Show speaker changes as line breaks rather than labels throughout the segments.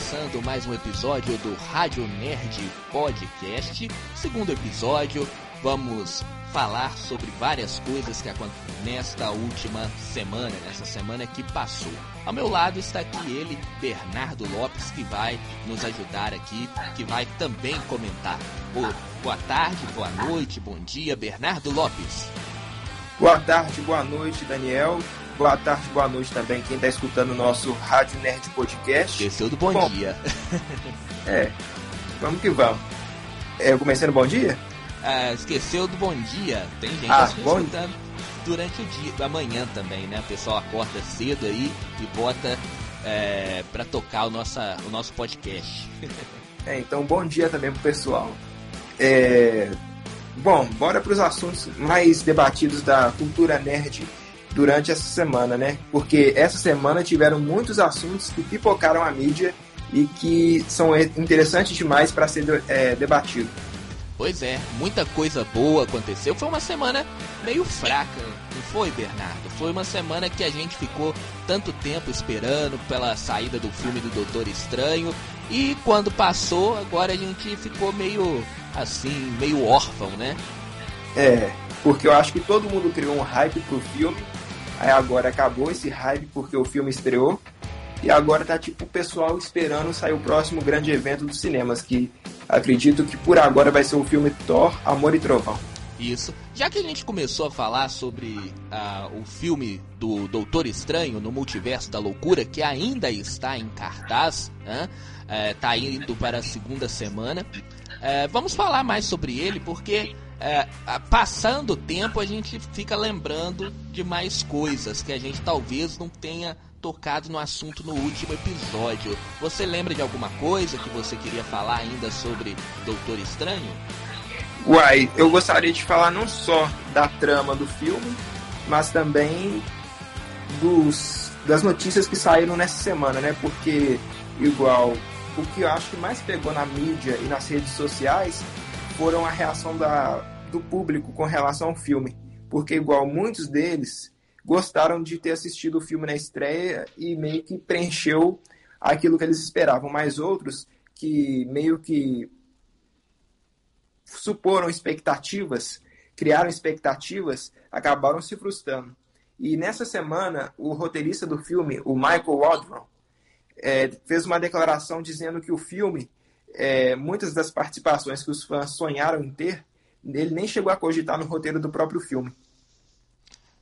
começando mais um episódio do Rádio Nerd Podcast. Segundo episódio, vamos falar sobre várias coisas que aconteceram nesta última semana, nessa semana que passou. Ao meu lado está aqui ele, Bernardo Lopes, que vai nos ajudar aqui, que vai também comentar. Boa tarde, boa noite, bom dia, Bernardo Lopes.
Boa tarde, boa noite, Daniel. Boa tarde, boa noite também quem está escutando o nosso Rádio Nerd Podcast.
Esqueceu do bom, bom dia.
é, vamos que vamos. É, eu comecei no bom dia?
Ah, esqueceu do bom dia. Tem gente ah, bom... escutando durante o dia, amanhã também, né? O pessoal acorda cedo aí e bota é, para tocar o, nossa, o nosso podcast.
é, então bom dia também pro pessoal. É... Bom, bora para os assuntos mais debatidos da cultura nerd durante essa semana, né? Porque essa semana tiveram muitos assuntos que pipocaram a mídia e que são interessantes demais para ser é, debatido.
Pois é, muita coisa boa aconteceu. Foi uma semana meio fraca, não foi, Bernardo? Foi uma semana que a gente ficou tanto tempo esperando pela saída do filme do Doutor Estranho. E quando passou, agora a gente ficou meio assim, meio órfão, né?
É, porque eu acho que todo mundo criou um hype pro filme Aí agora acabou esse hype porque o filme estreou. E agora tá tipo o pessoal esperando sair o próximo grande evento dos cinemas, que acredito que por agora vai ser o filme Thor, Amor e Trovão.
Isso. Já que a gente começou a falar sobre uh, o filme do Doutor Estranho no Multiverso da Loucura, que ainda está em cartaz, né? Uh, tá indo para a segunda semana. Uh, vamos falar mais sobre ele, porque é, passando o tempo a gente fica lembrando de mais coisas que a gente talvez não tenha tocado no assunto no último episódio. Você lembra de alguma coisa que você queria falar ainda sobre Doutor Estranho?
Uai, eu gostaria de falar não só da trama do filme, mas também dos, das notícias que saíram nessa semana, né? Porque, igual, o que eu acho que mais pegou na mídia e nas redes sociais foram a reação da, do público com relação ao filme. Porque, igual muitos deles, gostaram de ter assistido o filme na estreia e meio que preencheu aquilo que eles esperavam. Mas outros que meio que suporam expectativas, criaram expectativas, acabaram se frustrando. E nessa semana, o roteirista do filme, o Michael Waldron, é, fez uma declaração dizendo que o filme é, muitas das participações que os fãs sonharam em ter, ele nem chegou a cogitar no roteiro do próprio filme.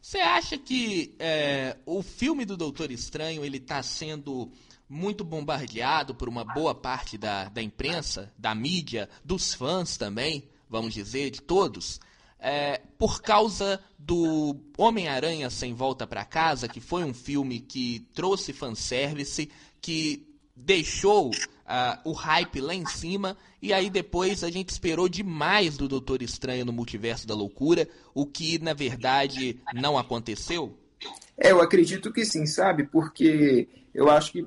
Você acha que é, o filme do Doutor Estranho ele está sendo muito bombardeado por uma boa parte da, da imprensa, da mídia, dos fãs também, vamos dizer, de todos, é, por causa do Homem-Aranha Sem Volta para Casa, que foi um filme que trouxe fanservice, que deixou uh, o hype lá em cima e aí depois a gente esperou demais do Doutor Estranho no Multiverso da Loucura, o que na verdade não aconteceu?
É, eu acredito que sim, sabe? Porque eu acho que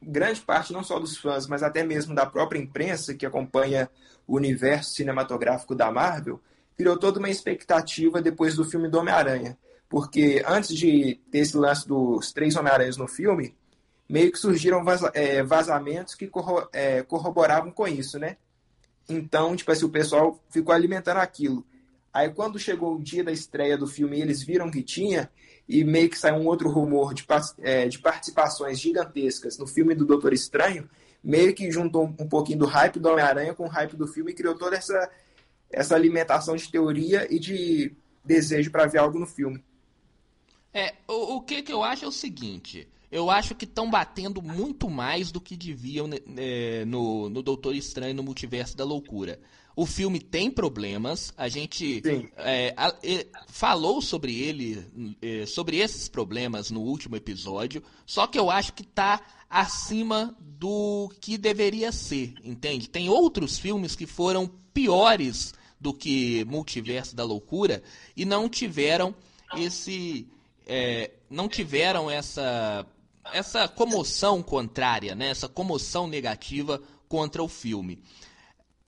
grande parte não só dos fãs, mas até mesmo da própria imprensa que acompanha o universo cinematográfico da Marvel, criou toda uma expectativa depois do filme do Homem-Aranha. Porque antes de ter esse lance dos três Homem-Aranhas no filme, meio que surgiram é, vazamentos que corro é, corroboravam com isso, né? Então, tipo assim, o pessoal ficou alimentando aquilo. Aí quando chegou o dia da estreia do filme, eles viram que tinha, e meio que saiu um outro rumor de, é, de participações gigantescas no filme do Doutor Estranho, meio que juntou um pouquinho do hype do Homem-Aranha com o hype do filme e criou toda essa, essa alimentação de teoria e de desejo para ver algo no filme.
É, o, o que, que eu acho é o seguinte eu acho que estão batendo muito mais do que deviam é, no, no Doutor Estranho no Multiverso da Loucura. O filme tem problemas, a gente é, a, é, falou sobre ele, é, sobre esses problemas no último episódio, só que eu acho que está acima do que deveria ser, entende? Tem outros filmes que foram piores do que Multiverso da Loucura e não tiveram esse. É, não tiveram essa essa comoção contrária, né? essa comoção negativa contra o filme.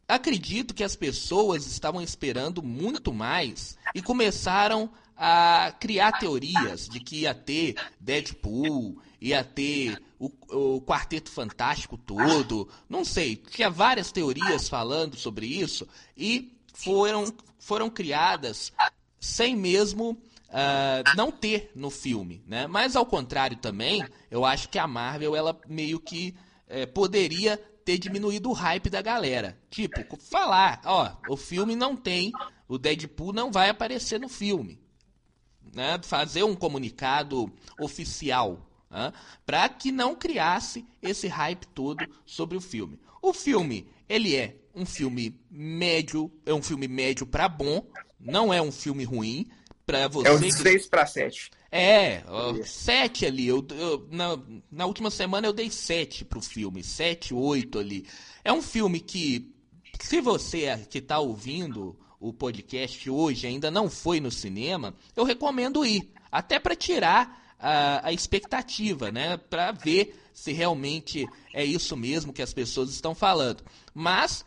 acredito que as pessoas estavam esperando muito mais e começaram a criar teorias de que ia ter Deadpool, ia ter o, o, Quarteto Fantástico todo, não sei, tinha várias teorias falando sobre isso e foram, foram criadas sem mesmo uh, não ter no filme, né? Mas ao contrário também, eu acho que a Marvel ela meio que é, poderia ter diminuído o hype da galera. Tipo, falar, ó, o filme não tem, o Deadpool não vai aparecer no filme. Né? Fazer um comunicado oficial né? para que não criasse esse hype todo sobre o filme. O filme, ele é um filme médio, é um filme médio para bom, não é um filme ruim para você.
É um 6 para 7.
É, ó, sete ali. Eu, eu, na, na última semana eu dei sete pro filme. Sete, oito ali. É um filme que, se você que está ouvindo o podcast hoje ainda não foi no cinema, eu recomendo ir. Até para tirar a, a expectativa, né? Para ver se realmente é isso mesmo que as pessoas estão falando. Mas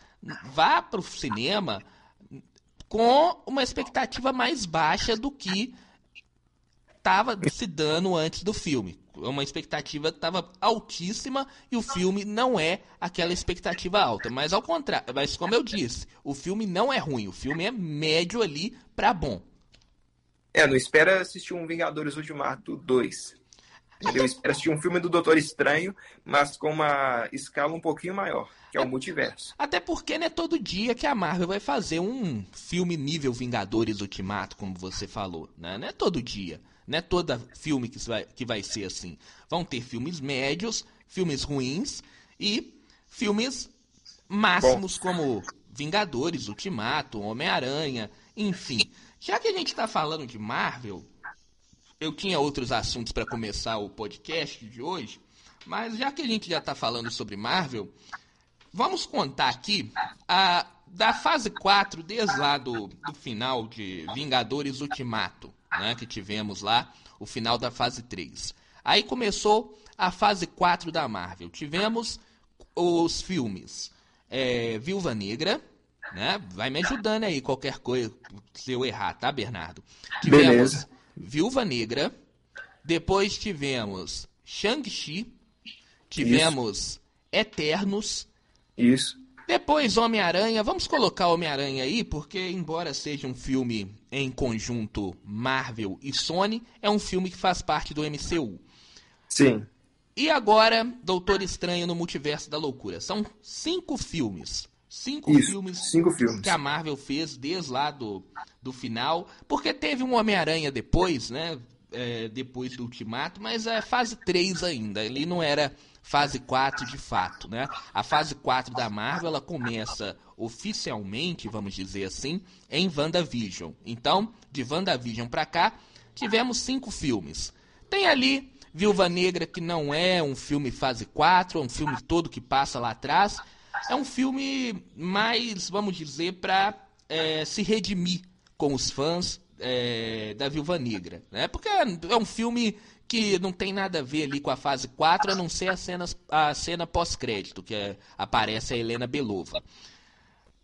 vá para o cinema com uma expectativa mais baixa do que estava se dando antes do filme. Uma expectativa estava altíssima e o filme não é aquela expectativa alta. Mas ao contrário, mas como eu disse, o filme não é ruim, o filme é médio ali para bom.
É, não espera assistir um Vingadores Ultimato 2. Entendeu? Espera assistir um filme do Doutor Estranho, mas com uma escala um pouquinho maior, que é o multiverso.
Até porque não é todo dia que a Marvel vai fazer um filme nível Vingadores Ultimato, como você falou. Né? Não é todo dia. Não é todo filme que vai, que vai ser assim. Vão ter filmes médios, filmes ruins e filmes máximos Bom. como Vingadores, Ultimato, Homem-Aranha, enfim. Já que a gente está falando de Marvel, eu tinha outros assuntos para começar o podcast de hoje, mas já que a gente já está falando sobre Marvel, vamos contar aqui a, da fase 4, desde lá do, do final de Vingadores Ultimato né, que tivemos lá, o final da fase 3. Aí começou a fase 4 da Marvel. Tivemos os filmes é, Viúva Negra, né? Vai me ajudando aí qualquer coisa se eu errar, tá, Bernardo?
Tivemos Beleza.
Viúva Negra, depois tivemos Shang-Chi, tivemos Isso. Eternos.
Isso.
Depois Homem-Aranha, vamos colocar Homem-Aranha aí, porque embora seja um filme em conjunto Marvel e Sony, é um filme que faz parte do MCU.
Sim.
E agora, Doutor Estranho no Multiverso da Loucura. São cinco filmes. Cinco
Isso,
filmes
cinco filmes
que a Marvel fez desde lá do, do final. Porque teve um Homem-Aranha depois, né? É, depois do Ultimato, mas é fase 3 ainda. Ele não era fase 4 de fato, né? A fase 4 da Marvel ela começa oficialmente, vamos dizer assim, em WandaVision. Então, de WandaVision para cá, tivemos cinco filmes. Tem ali Viúva Negra, que não é um filme fase 4, é um filme todo que passa lá atrás. É um filme mais, vamos dizer, para é, se redimir com os fãs é, da Viúva Negra. Né? Porque é um filme que não tem nada a ver ali com a fase 4, a não ser a cena, a cena pós-crédito, que é, aparece a Helena Belova.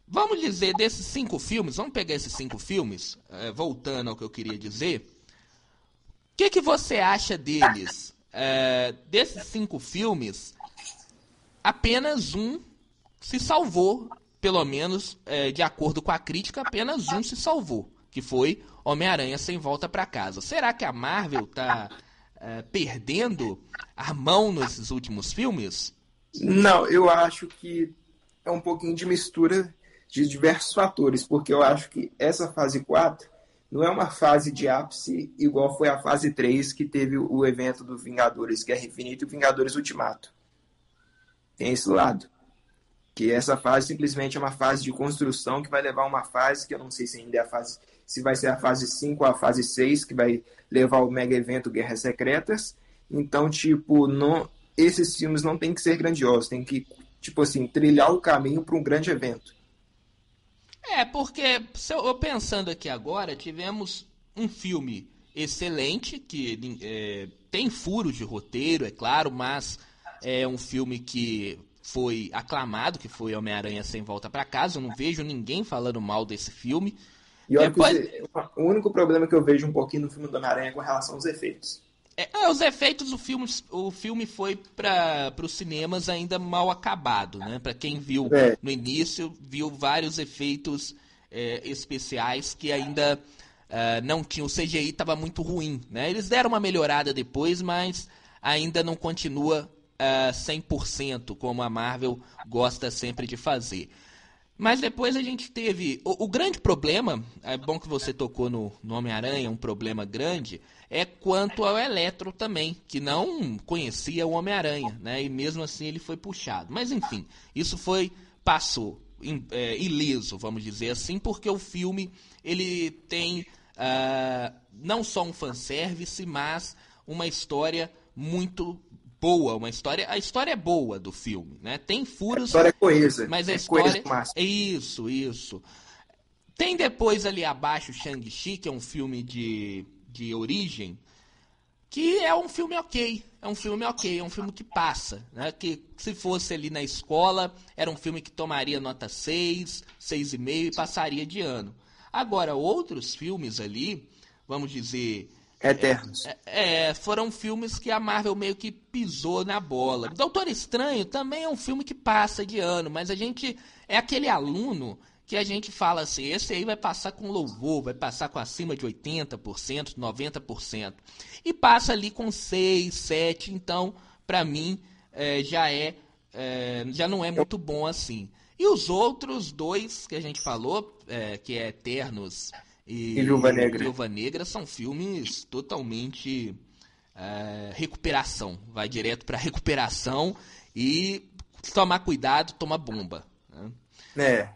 Vamos dizer, desses cinco filmes, vamos pegar esses cinco filmes, é, voltando ao que eu queria dizer. O que, que você acha deles? É, desses cinco filmes, apenas um se salvou, pelo menos é, de acordo com a crítica, apenas um se salvou, que foi Homem-Aranha Sem Volta para Casa. Será que a Marvel tá é, perdendo a mão nesses últimos filmes?
Não, eu acho que é um pouquinho de mistura de diversos fatores, porque eu acho que essa fase 4 não é uma fase de ápice igual foi a fase 3, que teve o evento do Vingadores Guerra Infinita e Vingadores Ultimato. Tem esse lado. Que essa fase simplesmente é uma fase de construção que vai levar a uma fase que eu não sei se ainda é a fase se vai ser a fase 5 ou a fase 6, que vai levar o mega evento Guerras Secretas. Então, tipo, não, esses filmes não tem que ser grandiosos, tem que, tipo assim, trilhar o caminho para um grande evento.
É, porque, eu, pensando aqui agora, tivemos um filme excelente, que é, tem furos de roteiro, é claro, mas é um filme que foi aclamado, que foi Homem-Aranha Sem Volta para Casa. Eu não vejo ninguém falando mal desse filme.
E olha Depois... o único problema que eu vejo um pouquinho no filme do Homem-Aranha é com relação aos efeitos.
É, é os efeitos, o filme, o filme foi para os cinemas ainda mal acabado, né? Para quem viu é. no início, viu vários efeitos é, especiais que ainda uh, não tinham. O CGI estava muito ruim, né? Eles deram uma melhorada depois, mas ainda não continua uh, 100% como a Marvel gosta sempre de fazer. Mas depois a gente teve. O, o, grande problema, é bom que você tocou no, no Homem-Aranha, um problema grande, é quanto ao Eletro também, que não conhecia o Homem-Aranha, né? E mesmo assim ele foi puxado. Mas enfim, isso foi. passou. É, ileso, vamos dizer assim, porque o filme ele tem uh, não só um fanservice, mas uma história muito boa, uma história. A história é boa do filme, né? Tem furos. A
história é coesa.
Mas a é história. É isso, isso. Tem depois ali abaixo Shang-Chi, que é um filme de, de origem, que é um filme ok. É um filme ok, é um filme que passa. Né? Que se fosse ali na escola, era um filme que tomaria nota 6, 6,5 e passaria de ano. Agora, outros filmes ali, vamos dizer,
Eternos.
É, é, foram filmes que a Marvel meio que pisou na bola. Doutor Estranho também é um filme que passa de ano, mas a gente é aquele aluno que a gente fala assim, esse aí vai passar com louvor, vai passar com acima de 80%, 90%. E passa ali com 6, 7, então, para mim, é, já é, é, já não é muito bom assim. E os outros dois que a gente falou, é, que é Eternos e,
e Viúva Negra.
Viúva Negra são filmes totalmente é, recuperação. Vai direto para recuperação e tomar cuidado, toma bomba. Né?
É.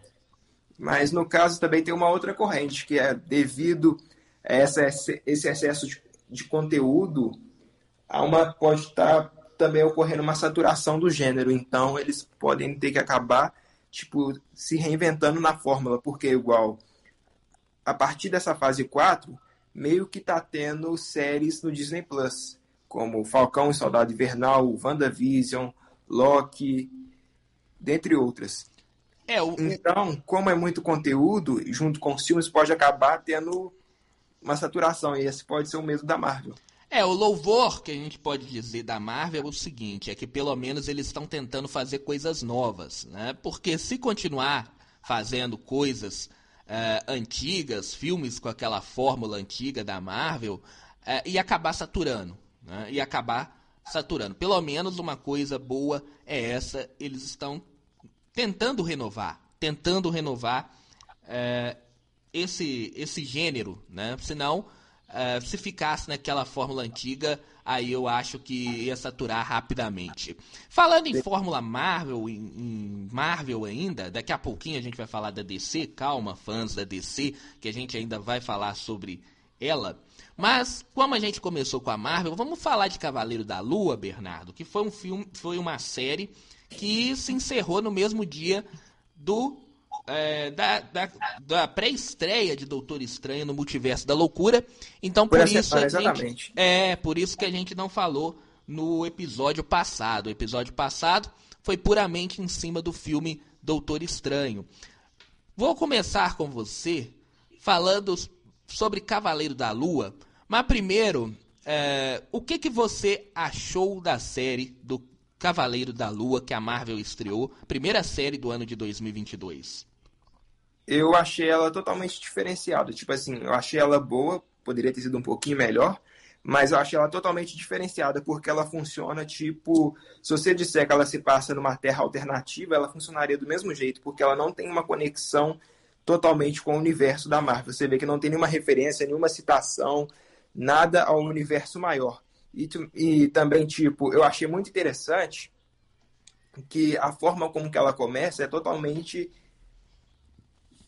Mas no caso também tem uma outra corrente, que é devido a essa, esse excesso de, de conteúdo, há uma, pode estar também ocorrendo uma saturação do gênero. Então eles podem ter que acabar tipo, se reinventando na fórmula, porque igual a partir dessa fase 4, meio que tá tendo séries no Disney Plus, como Falcão e Soldado Invernal, WandaVision, Loki, dentre outras. É, o... Então, como é muito conteúdo, junto com os filmes, pode acabar tendo uma saturação, e esse pode ser o mesmo da Marvel.
É, o louvor que a gente pode dizer da Marvel é o seguinte, é que pelo menos eles estão tentando fazer coisas novas, né? Porque se continuar fazendo coisas uh, antigas, filmes com aquela fórmula antiga da Marvel, uh, ia acabar saturando. Né? Ia acabar saturando. Pelo menos uma coisa boa é essa, eles estão tentando renovar, tentando renovar uh, esse, esse gênero, né? Senão, se ficasse naquela fórmula antiga, aí eu acho que ia saturar rapidamente. Falando em Fórmula Marvel, em, Marvel ainda, daqui a pouquinho a gente vai falar da DC, calma, fãs da DC, que a gente ainda vai falar sobre ela. Mas, como a gente começou com a Marvel, vamos falar de Cavaleiro da Lua, Bernardo, que foi um filme, foi uma série que se encerrou no mesmo dia do é, da, da, da pré-estreia de Doutor Estranho no Multiverso da Loucura. Então por, por isso gente, é por isso que a gente não falou no episódio passado. O episódio passado foi puramente em cima do filme Doutor Estranho. Vou começar com você falando sobre Cavaleiro da Lua, mas primeiro, é, o que, que você achou da série do Cavaleiro da Lua que a Marvel estreou, primeira série do ano de 2022?
Eu achei ela totalmente diferenciada. Tipo assim, eu achei ela boa, poderia ter sido um pouquinho melhor, mas eu achei ela totalmente diferenciada porque ela funciona tipo, se você disser que ela se passa numa terra alternativa, ela funcionaria do mesmo jeito, porque ela não tem uma conexão totalmente com o universo da Marvel. Você vê que não tem nenhuma referência, nenhuma citação, nada ao universo maior. E, e também, tipo, eu achei muito interessante que a forma como que ela começa é totalmente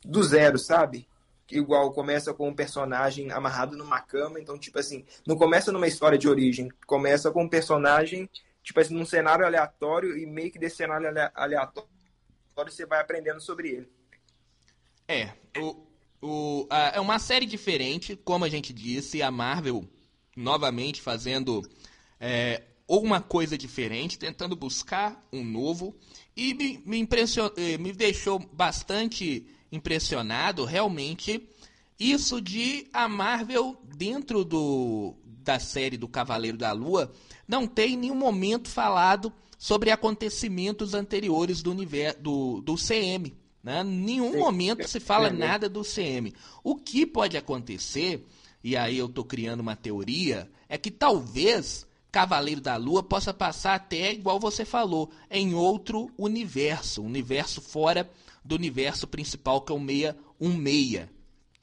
do zero, sabe? Igual começa com um personagem amarrado numa cama, então, tipo assim, não começa numa história de origem, começa com um personagem, tipo assim, num cenário aleatório e meio que desse cenário aleatório você vai aprendendo sobre ele.
É, o, o, a, é uma série diferente, como a gente disse, a Marvel novamente fazendo é, uma coisa diferente, tentando buscar um novo. E me, me, impression... Eh, me deixou bastante impressionado, realmente, isso de a Marvel, dentro do, da série do Cavaleiro da Lua, não tem em nenhum momento falado sobre acontecimentos anteriores do, universo, do, do CM. Né? Nenhum Sim. momento se fala nada do CM. O que pode acontecer, e aí eu estou criando uma teoria, é que talvez Cavaleiro da Lua possa passar até, igual você falou, em outro universo, universo fora do universo principal, que é o 616,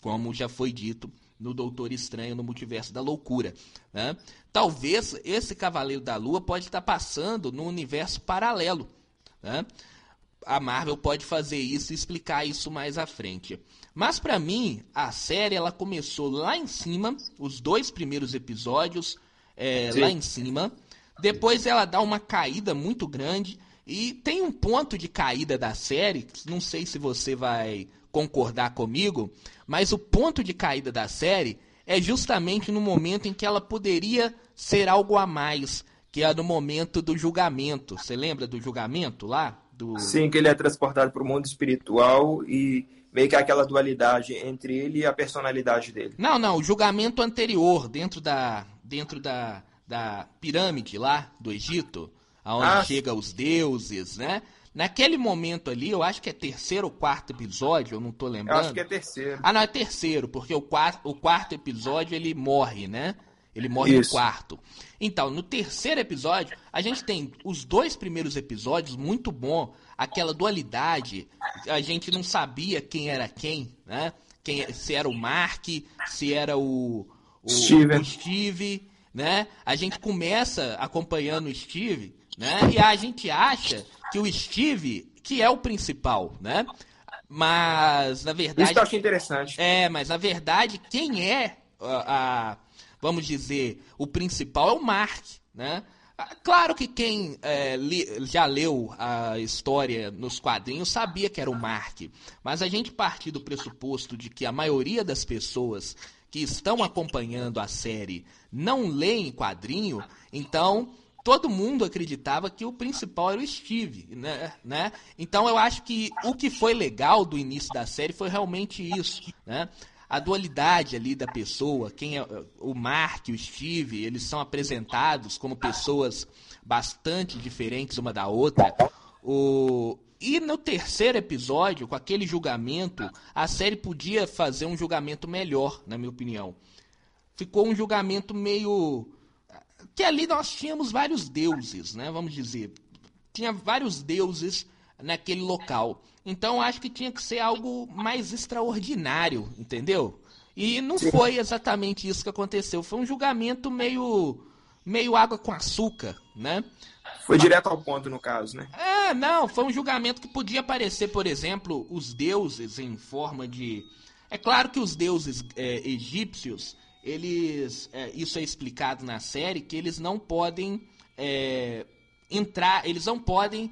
como já foi dito no Doutor Estranho no Multiverso da Loucura. Né? Talvez esse Cavaleiro da Lua pode estar passando no universo paralelo. Né? A Marvel pode fazer isso e explicar isso mais à frente. Mas para mim, a série ela começou lá em cima, os dois primeiros episódios é, lá em cima. Depois ela dá uma caída muito grande. E tem um ponto de caída da série, não sei se você vai concordar comigo, mas o ponto de caída da série é justamente no momento em que ela poderia ser algo a mais, que é no momento do julgamento. Você lembra do julgamento lá? Do...
Sim, que ele é transportado para o mundo espiritual e meio que aquela dualidade entre ele e a personalidade dele.
Não, não, o julgamento anterior, dentro da, dentro da, da pirâmide lá do Egito, aonde ah. chega os deuses, né? Naquele momento ali, eu acho que é terceiro ou quarto episódio, eu não tô lembrando. Eu
acho que é terceiro.
Ah, não, é terceiro, porque o quarto, o quarto episódio ele morre, né? Ele morre Isso. no quarto. Então, no terceiro episódio, a gente tem os dois primeiros episódios muito bom, aquela dualidade, a gente não sabia quem era quem, né? Quem, se era o Mark, se era o, o, o Steve, né? A gente começa acompanhando o Steve, né? E a gente acha que o Steve, que é o principal, né? Mas, na verdade...
Isso eu achei interessante.
É, mas na verdade, quem é a, a vamos dizer, o principal é o Mark, né? Ah, claro que quem é, li, já leu a história nos quadrinhos sabia que era o Mark, mas a gente partir do pressuposto de que a maioria das pessoas que estão acompanhando a série não leem quadrinho, então todo mundo acreditava que o principal era o Steve, né? né? Então eu acho que o que foi legal do início da série foi realmente isso, né? A dualidade ali da pessoa, quem é o Mark, o Steve, eles são apresentados como pessoas bastante diferentes uma da outra. O, e no terceiro episódio, com aquele julgamento, a série podia fazer um julgamento melhor, na minha opinião. Ficou um julgamento meio. Que ali nós tínhamos vários deuses, né? Vamos dizer. Tinha vários deuses naquele local. Então acho que tinha que ser algo mais extraordinário, entendeu? E não foi exatamente isso que aconteceu. Foi um julgamento meio meio água com açúcar, né?
Foi direto ao ponto, no caso, né?
É, não, foi um julgamento que podia aparecer, por exemplo, os deuses em forma de. É claro que os deuses é, egípcios, eles. É, isso é explicado na série, que eles não podem é, entrar, eles não podem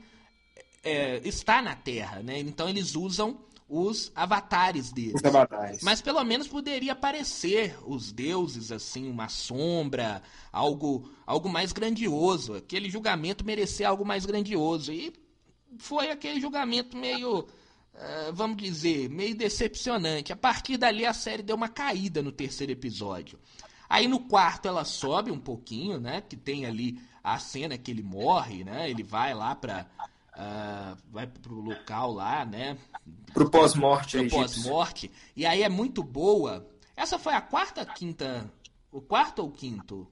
é, estar na Terra, né? Então eles usam os avatares deles. Os
avatares.
Mas pelo menos poderia aparecer os deuses, assim, uma sombra, algo, algo mais grandioso. Aquele julgamento merecia algo mais grandioso. E foi aquele julgamento meio, uh, vamos dizer, meio decepcionante. A partir dali a série deu uma caída no terceiro episódio. Aí no quarto ela sobe um pouquinho, né? Que tem ali a cena que ele morre, né? Ele vai lá pra Uh, vai pro local lá, né?
Pro pós-morte.
Pro pós-morte. E aí é muito boa. Essa foi a quarta, quinta. O quarto ou quinto?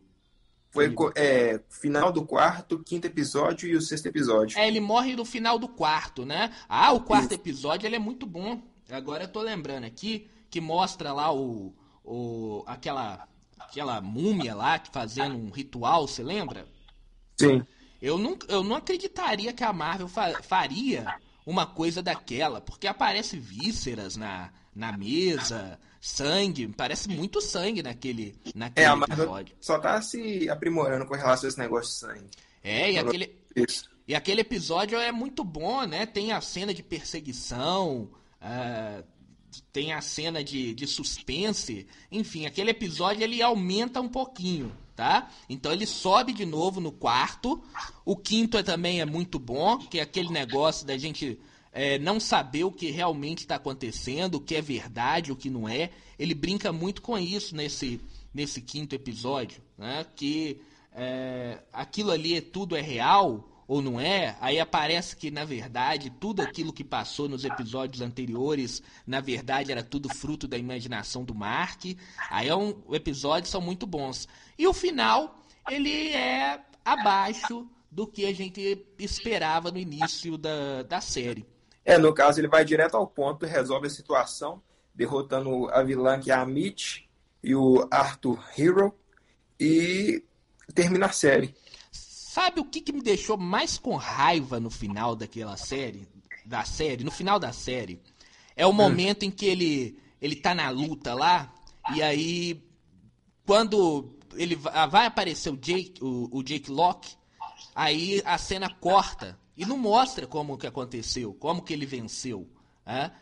Foi é, final do quarto, quinto episódio e o sexto episódio.
É, ele morre no final do quarto, né? Ah, o quarto Isso. episódio ele é muito bom. Agora eu tô lembrando aqui que mostra lá o, o aquela aquela múmia lá fazendo um ritual, você lembra?
Sim.
Eu não, eu não acreditaria que a Marvel fa faria uma coisa daquela, porque aparece vísceras na, na mesa, sangue, parece muito sangue naquele, naquele é, episódio.
Só tá se aprimorando com relação a esse negócio de sangue.
É, e aquele, Isso. e aquele episódio é muito bom, né? Tem a cena de perseguição, uh, tem a cena de, de suspense, enfim, aquele episódio ele aumenta um pouquinho tá? Então ele sobe de novo no quarto. O quinto é, também é muito bom, que é aquele negócio da gente é, não saber o que realmente está acontecendo, o que é verdade, o que não é. Ele brinca muito com isso nesse, nesse quinto episódio, né? Que é, aquilo ali é, tudo é real ou não é, aí aparece que, na verdade, tudo aquilo que passou nos episódios anteriores, na verdade, era tudo fruto da imaginação do Mark. Aí é um, episódios são muito bons. E o final, ele é abaixo do que a gente esperava no início da, da série.
É, no caso, ele vai direto ao ponto e resolve a situação, derrotando a vilã que é a Mitch e o Arthur Hero, e termina a série.
Sabe o que, que me deixou mais com raiva no final daquela série? Da série, no final da série, é o momento hum. em que ele, ele tá na luta lá, e aí quando ele vai aparecer o Jake, o, o Jake Locke, aí a cena corta e não mostra como que aconteceu, como que ele venceu. Né?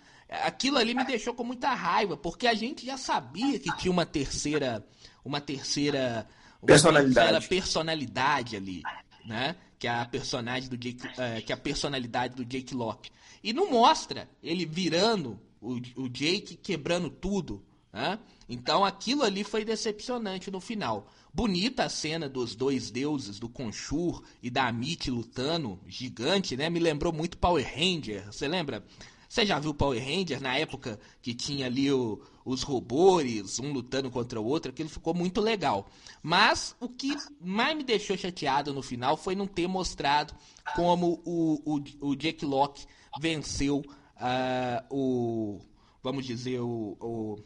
Aquilo ali me deixou com muita raiva, porque a gente já sabia que tinha uma terceira, uma terceira
personalidade.
personalidade ali, né? Que é a personagem do Jake, é, que é a personalidade do Jake Locke. E não mostra ele virando o, o Jake quebrando tudo, né? Então aquilo ali foi decepcionante no final. Bonita a cena dos dois deuses, do Conchur e da Amit lutando, gigante, né? Me lembrou muito Power Ranger. Você lembra? Você já viu Power Ranger na época que tinha ali o, os robôs, um lutando contra o outro, aquilo ficou muito legal. Mas o que mais me deixou chateado no final foi não ter mostrado como o, o, o Jack Locke venceu uh, o. Vamos dizer, o, o.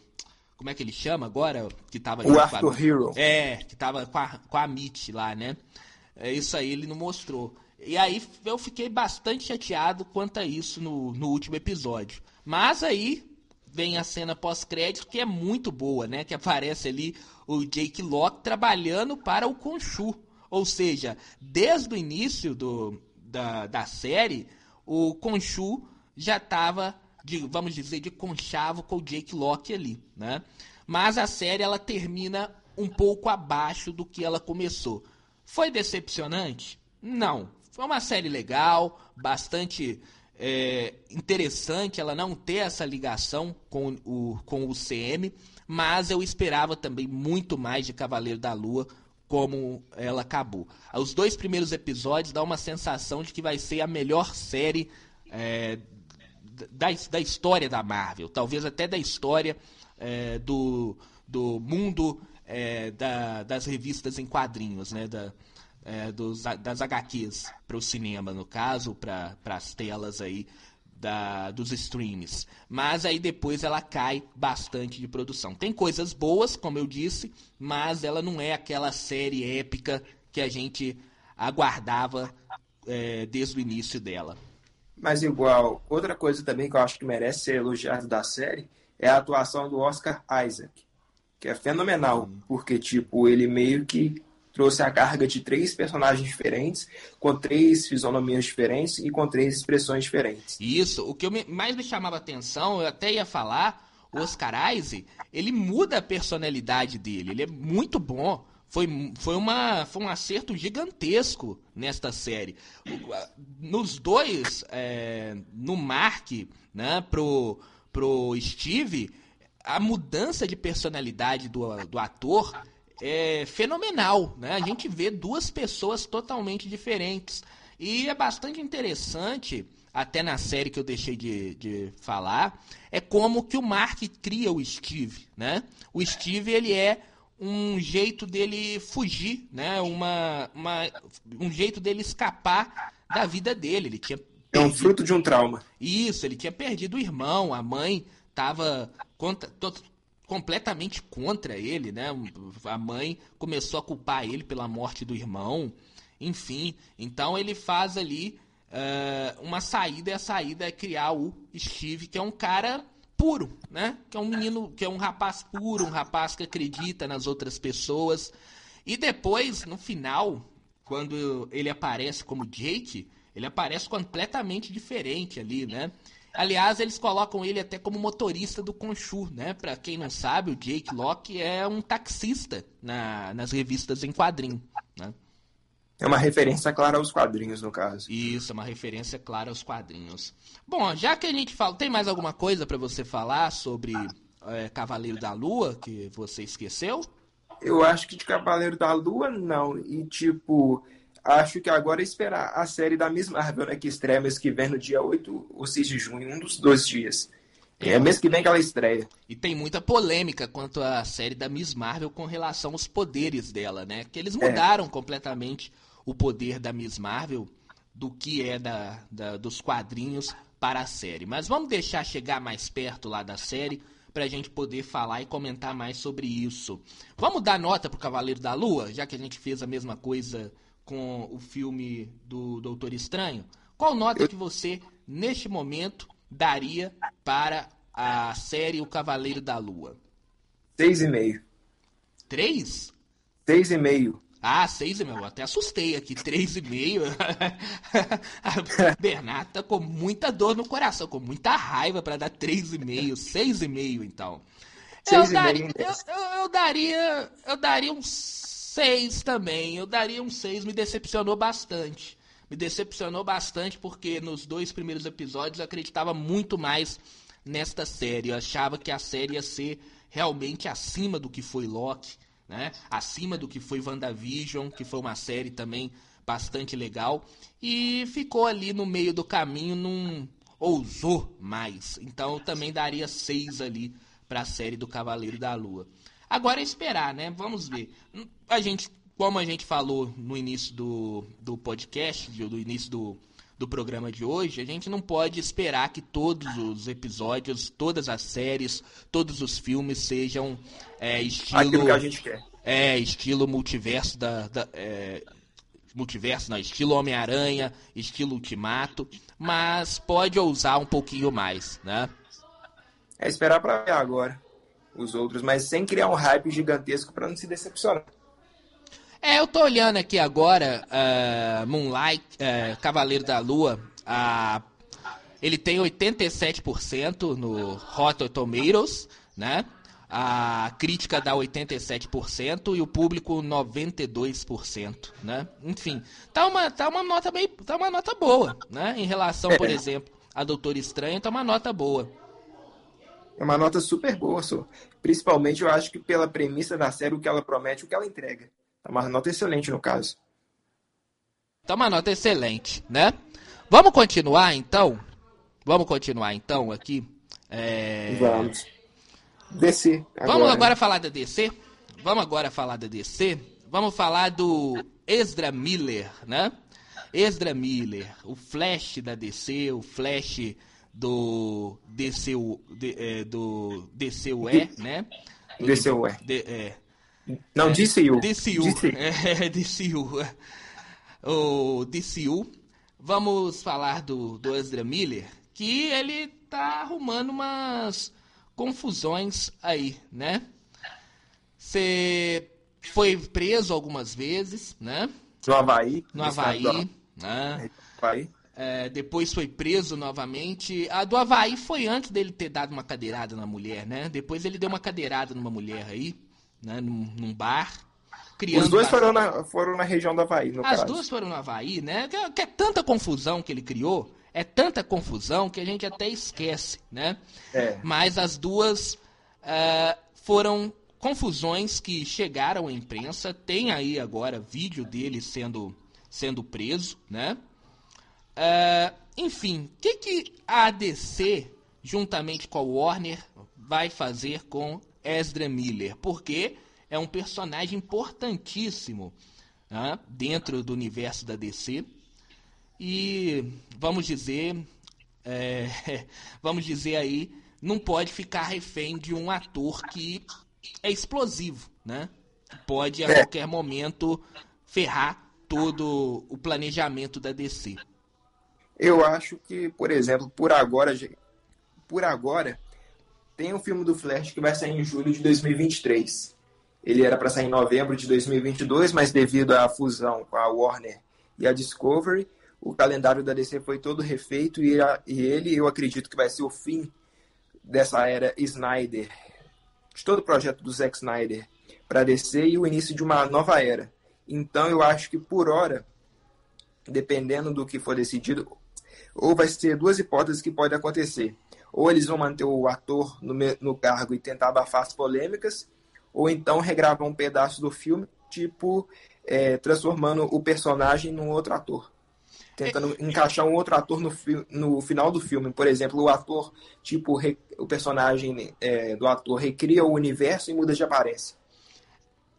Como é que ele chama agora? Que tava
o Arthur a, Hero.
É, que tava com a, com a Mitch lá, né? É, isso aí ele não mostrou. E aí eu fiquei bastante chateado quanto a isso no, no último episódio. Mas aí vem a cena pós-crédito que é muito boa, né? Que aparece ali o Jake Locke trabalhando para o Conchu. Ou seja, desde o início do, da, da série, o Conchu já estava, vamos dizer, de conchavo com o Jake Locke ali, né? Mas a série ela termina um pouco abaixo do que ela começou. Foi decepcionante? Não. Foi uma série legal, bastante é, interessante ela não ter essa ligação com o, com o CM, mas eu esperava também muito mais de Cavaleiro da Lua como ela acabou. Os dois primeiros episódios dá uma sensação de que vai ser a melhor série é, da, da história da Marvel, talvez até da história é, do, do mundo é, da, das revistas em quadrinhos, né? Da, é, dos, das HQs para o cinema, no caso, para as telas aí da, dos streams. Mas aí depois ela cai bastante de produção. Tem coisas boas, como eu disse, mas ela não é aquela série épica que a gente aguardava é, desde o início dela.
Mas igual, outra coisa também que eu acho que merece ser elogiado da série é a atuação do Oscar Isaac, que é fenomenal, hum. porque tipo, ele meio que trouxe a carga de três personagens diferentes, com três fisionomias diferentes e com três expressões diferentes.
Isso, o que me, mais me chamava atenção, eu até ia falar, o Oscar Isaac, ele muda a personalidade dele, ele é muito bom. Foi, foi, uma, foi um acerto gigantesco nesta série. Nos dois, é, no Mark, né, pro, pro Steve, a mudança de personalidade do, do ator é fenomenal, né? A gente vê duas pessoas totalmente diferentes. E é bastante interessante, até na série que eu deixei de, de falar, é como que o Mark cria o Steve, né? O Steve, ele é um jeito dele fugir, né? Uma, uma, um jeito dele escapar da vida dele. Ele tinha
é um fruto de um trauma.
Isso, ele tinha perdido o irmão, a mãe estava completamente contra ele, né? A mãe começou a culpar ele pela morte do irmão, enfim. Então ele faz ali uh, uma saída e a saída é criar o Steve, que é um cara puro, né? Que é um menino, que é um rapaz puro, um rapaz que acredita nas outras pessoas. E depois, no final, quando ele aparece como Jake, ele aparece completamente diferente ali, né? Aliás, eles colocam ele até como motorista do Conchu, né? Pra quem não sabe, o Jake Locke é um taxista na, nas revistas em quadrinho, né?
É uma referência clara aos quadrinhos, no caso.
Isso, é uma referência clara aos quadrinhos. Bom, já que a gente fala. Tem mais alguma coisa para você falar sobre é, Cavaleiro da Lua que você esqueceu?
Eu acho que de Cavaleiro da Lua, não. E, tipo, acho que agora é esperar a série da Miss Marvel, né? Que estreia mês que vem, no dia 8 ou 6 de junho, um dos dois dias. É, é mês que vem que ela estreia.
E tem muita polêmica quanto à série da Miss Marvel com relação aos poderes dela, né? Que eles mudaram é. completamente o poder da Miss Marvel do que é da, da, dos quadrinhos para a série. Mas vamos deixar chegar mais perto lá da série para a gente poder falar e comentar mais sobre isso. Vamos dar nota pro Cavaleiro da Lua, já que a gente fez a mesma coisa com o filme do Doutor Estranho. Qual nota que você, neste momento, daria para a série O Cavaleiro da Lua?
Seis e meio.
Três?
Seis e meio.
Ah, seis e meio. Até assustei aqui. Três e meio. a Bernardo tá com muita dor no coração, com muita raiva para dar três e meio, seis e meio, então. Eu daria, eu, eu, eu, daria, eu daria um seis também. Eu daria um seis. Me decepcionou bastante. Me decepcionou bastante porque nos dois primeiros episódios eu acreditava muito mais nesta série. Eu achava que a série ia ser realmente acima do que foi Loki né? Acima do que foi WandaVision, que foi uma série também bastante legal. E ficou ali no meio do caminho, não ousou mais. Então também daria seis ali para a série do Cavaleiro da Lua. Agora é esperar, né? Vamos ver. A gente, como a gente falou no início do, do podcast, do início do, do programa de hoje, a gente não pode esperar que todos os episódios, todas as séries, todos os filmes sejam é, estilo.
Aquilo que a gente quer.
É, estilo multiverso da. da é, multiverso, não, estilo Homem-Aranha, estilo Ultimato, mas pode ousar um pouquinho mais, né?
É esperar para ver agora os outros, mas sem criar um hype gigantesco para não se decepcionar.
É, eu tô olhando aqui agora, uh, Moonlight, uh, Cavaleiro da Lua, uh, ele tem 87% no Rotten Tomatoes, né? A crítica dá 87% e o público 92%, né? Enfim, tá uma, tá uma nota bem, tá uma nota boa, né? Em relação, por é. exemplo, a Doutor Estranho, tá uma nota boa.
É uma nota super boa, só. Principalmente eu acho que pela premissa da série, o que ela promete, o que ela entrega. É uma nota excelente no caso.
Tá uma nota excelente, né? Vamos continuar então? Vamos continuar então aqui?
É... Vamos. DC.
Agora. Vamos agora falar da DC? Vamos agora falar da DC? Vamos falar do Ezra Miller, né? Ezra Miller, o Flash da DC, o Flash do DCU, de, é, do DCUE, né?
DCUE.
De, é,
não, é, DCU.
DCU. É, DCU. O DCU. Vamos falar do, do Ezra Miller, que ele tá arrumando umas confusões aí, né? Você foi preso algumas vezes, né?
No Havaí.
No Havaí. Né? Havaí. É, depois foi preso novamente. A do Havaí foi antes dele ter dado uma cadeirada na mulher, né? Depois ele deu uma cadeirada numa mulher aí né, num, num bar.
Os dois foram na, foram na região do Havaí, no
As
caso.
duas foram no Havaí, né? Que, que, é tanta confusão que ele criou, é tanta confusão que a gente até esquece, né? É. Mas as duas uh, foram confusões que chegaram à imprensa. Tem aí agora vídeo dele sendo, sendo preso, né? Uh, enfim, o que, que a ADC, juntamente com a Warner, vai fazer com Ezra Miller, porque é um personagem importantíssimo né, dentro do universo da DC. E vamos dizer, é, vamos dizer aí, não pode ficar refém de um ator que é explosivo, né? Pode a é. qualquer momento ferrar todo o planejamento da DC.
Eu acho que, por exemplo, por agora, por agora, tem um filme do Flash que vai sair em julho de 2023. Ele era para sair em novembro de 2022, mas devido à fusão com a Warner e a Discovery, o calendário da DC foi todo refeito e, a, e ele, eu acredito que vai ser o fim dessa era Snyder, de todo o projeto do Zack Snyder para DC e o início de uma nova era. Então eu acho que por hora, dependendo do que for decidido, ou vai ser duas hipóteses que podem acontecer. Ou eles vão manter o ator no, no cargo e tentar abafar as polêmicas, ou então regravar um pedaço do filme, tipo é, transformando o personagem num outro ator. Tentando é... encaixar um outro ator no, no final do filme. Por exemplo, o ator, tipo, re... o personagem é, do ator recria o universo e muda de aparência.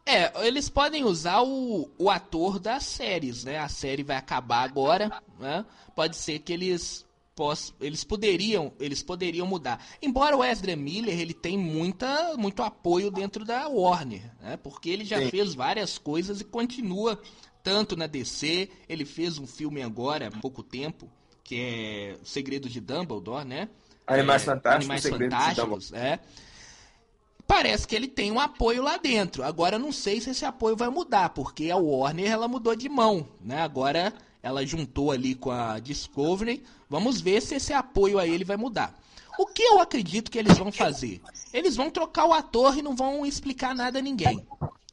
É, eles podem usar o, o ator das séries, né? A série vai acabar agora, né? Pode ser que eles poss, eles poderiam, eles poderiam mudar. Embora o Ezra Miller, ele tem muita muito apoio dentro da Warner, né? Porque ele já Sim. fez várias coisas e continua tanto na DC, ele fez um filme agora há pouco tempo, que é Segredos de Dumbledore, né?
Animais é, Fantásticos,
Animais Fantásticos, é parece que ele tem um apoio lá dentro. Agora não sei se esse apoio vai mudar, porque a Warner ela mudou de mão, né? Agora ela juntou ali com a Discovery. Vamos ver se esse apoio a ele vai mudar. O que eu acredito que eles vão fazer? Eles vão trocar o ator e não vão explicar nada a ninguém.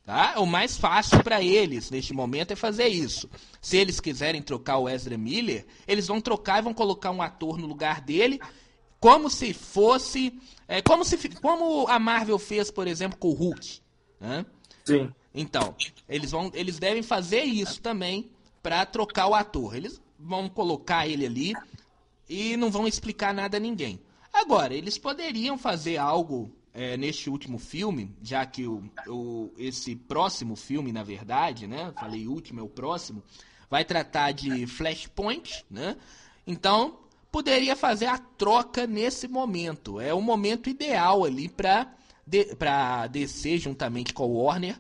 Tá? O mais fácil para eles neste momento é fazer isso. Se eles quiserem trocar o Ezra Miller, eles vão trocar e vão colocar um ator no lugar dele como se fosse. É, como, se, como a Marvel fez, por exemplo, com o Hulk. Né?
Sim.
Então, eles, vão, eles devem fazer isso também para trocar o ator. Eles vão colocar ele ali e não vão explicar nada a ninguém. Agora, eles poderiam fazer algo é, neste último filme, já que o, o, esse próximo filme, na verdade, né? Falei último, é o próximo, vai tratar de Flashpoint, né? Então, poderia fazer a troca nesse momento. É o momento ideal ali para para DC juntamente com o Warner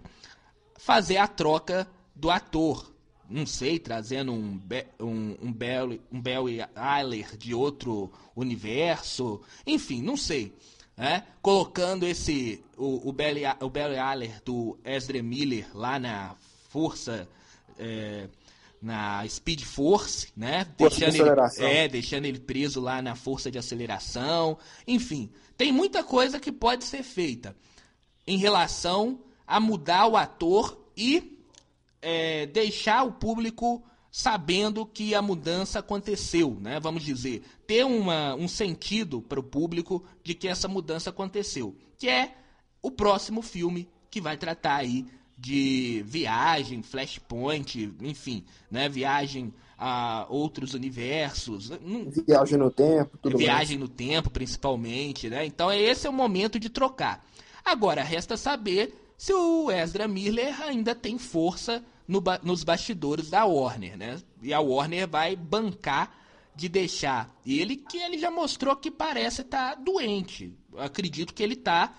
fazer a troca do ator. Não sei, trazendo um, Be um, um, Bell, um Bell Eiler de outro universo. Enfim, não sei. Né? Colocando esse o, o, Belly, o Belly Aller do Ezra Miller lá na força é, na Speed Force, né?
Deixando de
ele, é, deixando ele preso lá na força de aceleração. Enfim, tem muita coisa que pode ser feita em relação a mudar o ator e é, deixar o público sabendo que a mudança aconteceu, né? Vamos dizer, ter uma, um sentido para o público de que essa mudança aconteceu, que é o próximo filme que vai tratar aí de viagem, flashpoint, enfim, né? Viagem a outros universos.
Viagem no tempo, tudo
Viagem mais. no tempo, principalmente, né? Então esse é o momento de trocar. Agora, resta saber se o Ezra Miller ainda tem força no, nos bastidores da Warner, né? E a Warner vai bancar de deixar ele, que ele já mostrou que parece estar tá doente. Acredito que ele está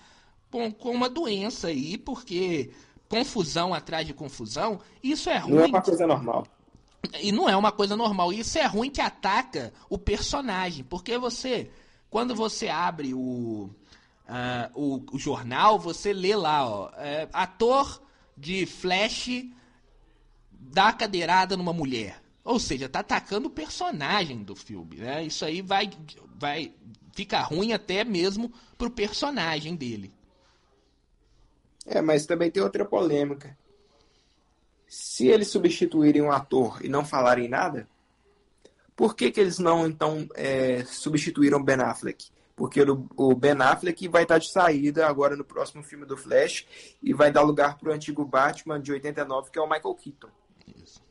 com, com uma doença aí, porque confusão atrás de confusão, isso é ruim.
Não é uma coisa normal.
E não é uma coisa normal. Isso é ruim que ataca o personagem. Porque você, quando você abre o, uh, o, o, jornal, você lê lá, ó, é, ator de Flash dá cadeirada numa mulher. Ou seja, tá atacando o personagem do filme, né? Isso aí vai, vai ficar ruim até mesmo pro personagem dele.
É, mas também tem outra polêmica. Se eles substituírem um ator e não falarem nada, por que, que eles não então é, substituíram Ben Affleck? Porque o Ben Affleck vai estar de saída agora no próximo filme do Flash e vai dar lugar para o antigo Batman de 89, que é o Michael Keaton. Isso.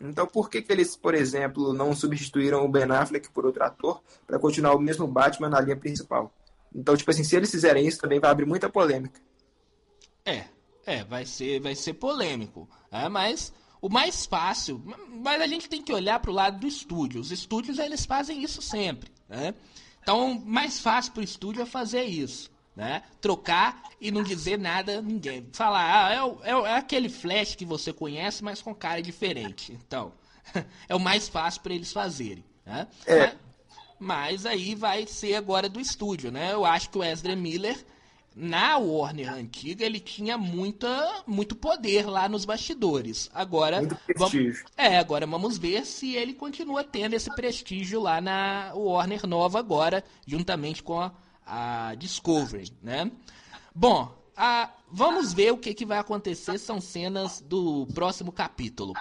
Então, por que, que eles, por exemplo, não substituíram o Ben Affleck por outro ator para continuar o mesmo Batman na linha principal? Então, tipo assim, se eles fizerem isso, também vai abrir muita polêmica.
É, é, vai ser, vai ser polêmico. É, mas o mais fácil. Mas a gente tem que olhar para o lado do estúdio. Os estúdios eles fazem isso sempre. Né? Então, mais fácil para o estúdio é fazer isso. Né? Trocar e não dizer nada a ninguém. Falar, ah, é, o, é, é, aquele flash que você conhece, mas com cara diferente. Então, é o mais fácil para eles fazerem. Né? É. Mas, mas, aí vai ser agora do estúdio. Né? Eu acho que o Ezra Miller na Warner antiga ele tinha muita, muito poder lá nos bastidores. Agora,
muito prestígio.
Vamos, é, agora vamos ver se ele continua tendo esse prestígio lá na Warner nova agora, juntamente com a, a Discovery, né? Bom, a, vamos ver o que, que vai acontecer. São cenas do próximo capítulo.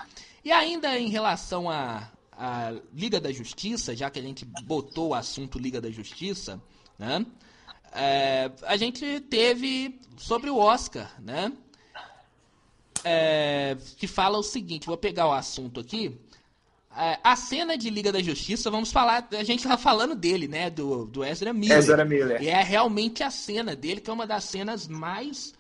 E ainda em relação à a, a Liga da Justiça, já que a gente botou o assunto Liga da Justiça, né? É, a gente teve sobre o Oscar, né? É, que fala o seguinte, vou pegar o assunto aqui. É, a cena de Liga da Justiça, vamos falar, a gente tá falando dele, né? Do, do Ezra Miller.
Ezra Miller.
E é realmente a cena dele, que é uma das cenas mais